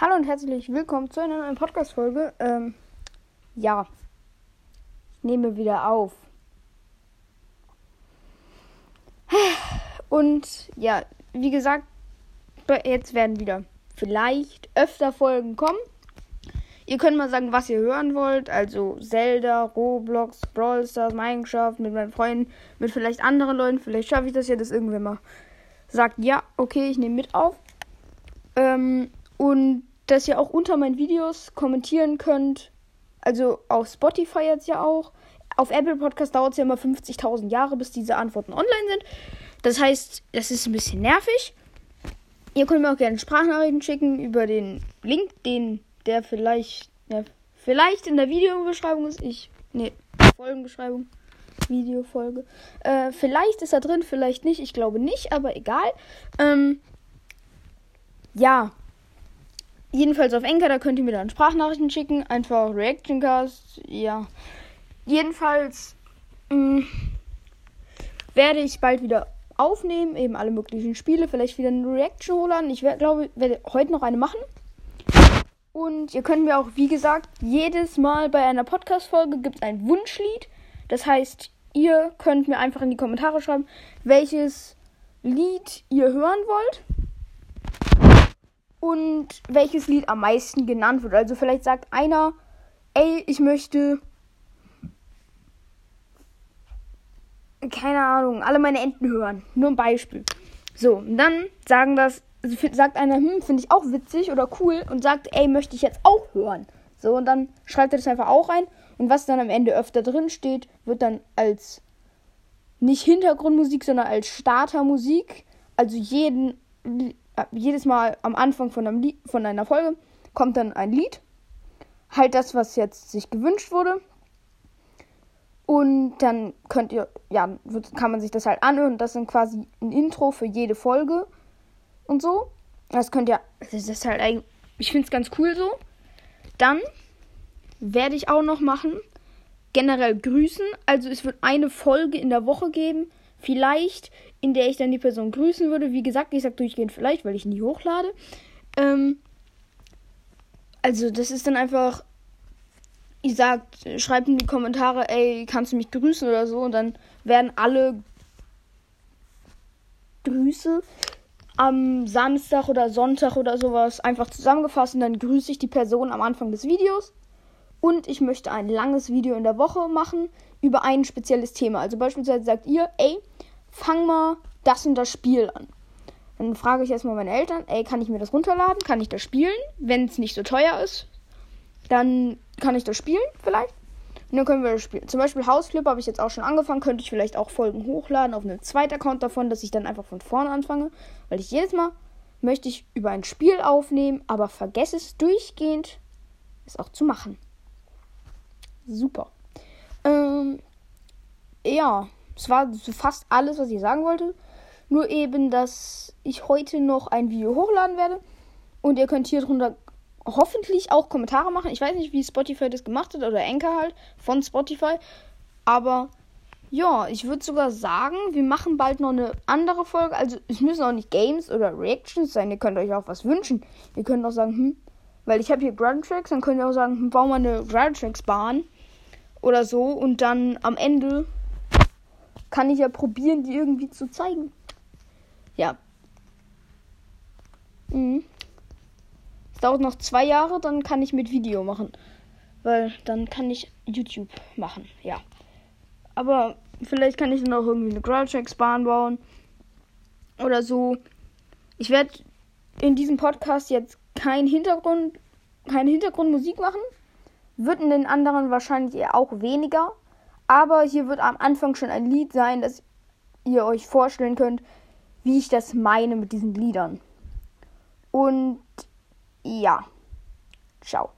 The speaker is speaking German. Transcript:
Hallo und herzlich willkommen zu einer neuen Podcast-Folge. Ähm, ja, ich nehme wieder auf. Und ja, wie gesagt, jetzt werden wieder vielleicht öfter Folgen kommen. Ihr könnt mal sagen, was ihr hören wollt. Also Zelda, Roblox, Brawl Stars, Minecraft, mit meinen Freunden, mit vielleicht anderen Leuten. Vielleicht schaffe ich das ja, dass irgendwer mal sagt, ja, okay, ich nehme mit auf. Ähm, und dass ihr auch unter meinen Videos kommentieren könnt. Also auf Spotify jetzt ja auch. Auf Apple Podcast dauert es ja immer 50.000 Jahre, bis diese Antworten online sind. Das heißt, das ist ein bisschen nervig. Ihr könnt mir auch gerne Sprachnachrichten schicken über den Link, den der vielleicht, ja, vielleicht in der Videobeschreibung ist. Ich, nee, Folgenbeschreibung. Videofolge. Äh, vielleicht ist er drin, vielleicht nicht. Ich glaube nicht, aber egal. Ähm, ja. Jedenfalls auf Enker, da könnt ihr mir dann Sprachnachrichten schicken. Einfach Reactioncast. Ja. Jedenfalls mh, mm, werde ich bald wieder aufnehmen. Eben alle möglichen Spiele. Vielleicht wieder eine Reaction holen. Ich werd, glaube, werde heute noch eine machen. Und ihr könnt mir auch, wie gesagt, jedes Mal bei einer Podcast-Folge gibt es ein Wunschlied. Das heißt, ihr könnt mir einfach in die Kommentare schreiben, welches Lied ihr hören wollt. Und welches Lied am meisten genannt wird. Also vielleicht sagt einer, ey, ich möchte. Keine Ahnung, alle meine Enten hören. Nur ein Beispiel. So, und dann sagen das, also sagt einer, hm, finde ich auch witzig oder cool und sagt, ey, möchte ich jetzt auch hören. So, und dann schreibt er das einfach auch rein. Und was dann am Ende öfter drin steht, wird dann als nicht Hintergrundmusik, sondern als Startermusik. Also jeden, jedes Mal am Anfang von, einem Lied, von einer Folge kommt dann ein Lied. Halt das, was jetzt sich gewünscht wurde. Und dann könnt ihr, ja, kann man sich das halt anhören. Das sind quasi ein Intro für jede Folge und so. Das könnt ihr, das ist halt eigentlich, ich finde es ganz cool so. Dann werde ich auch noch machen. Generell grüßen. Also es wird eine Folge in der Woche geben. Vielleicht, in der ich dann die Person grüßen würde. Wie gesagt, ich sage durchgehend vielleicht, weil ich nie hochlade. Ähm, also das ist dann einfach. Ihr sagt, schreibt in die Kommentare, ey, kannst du mich grüßen oder so. Und dann werden alle Grüße am Samstag oder Sonntag oder sowas einfach zusammengefasst und dann grüße ich die Person am Anfang des Videos. Und ich möchte ein langes Video in der Woche machen über ein spezielles Thema. Also beispielsweise sagt ihr, ey, fang mal das und das Spiel an. Dann frage ich erstmal meine Eltern, ey, kann ich mir das runterladen? Kann ich das spielen? Wenn es nicht so teuer ist, dann kann ich das spielen vielleicht. Und dann können wir das spielen. Zum Beispiel Hausflip habe ich jetzt auch schon angefangen. Könnte ich vielleicht auch Folgen hochladen auf einem zweiten Account davon, dass ich dann einfach von vorne anfange. Weil ich jedes Mal möchte ich über ein Spiel aufnehmen, aber vergesse es durchgehend, es auch zu machen super. Ähm, ja, es war so fast alles, was ich sagen wollte. Nur eben, dass ich heute noch ein Video hochladen werde. Und ihr könnt hier drunter hoffentlich auch Kommentare machen. Ich weiß nicht, wie Spotify das gemacht hat oder Anchor halt von Spotify. Aber ja, ich würde sogar sagen, wir machen bald noch eine andere Folge. Also es müssen auch nicht Games oder Reactions sein. Ihr könnt euch auch was wünschen. Ihr könnt auch sagen, hm, weil ich habe hier Ground Tracks, dann könnt ihr auch sagen, hm, bauen wir eine Ground Tracks Bahn oder so. Und dann am Ende kann ich ja probieren, die irgendwie zu zeigen. Ja. Mhm. Es dauert noch zwei Jahre, dann kann ich mit Video machen. Weil dann kann ich YouTube machen, ja. Aber vielleicht kann ich dann auch irgendwie eine Growltracks-Bahn bauen. Oder so. Ich werde in diesem Podcast jetzt kein Hintergrund, keine Hintergrundmusik machen. Wird in den anderen wahrscheinlich eher auch weniger. Aber hier wird am Anfang schon ein Lied sein, dass ihr euch vorstellen könnt, wie ich das meine mit diesen Liedern. Und ja, ciao.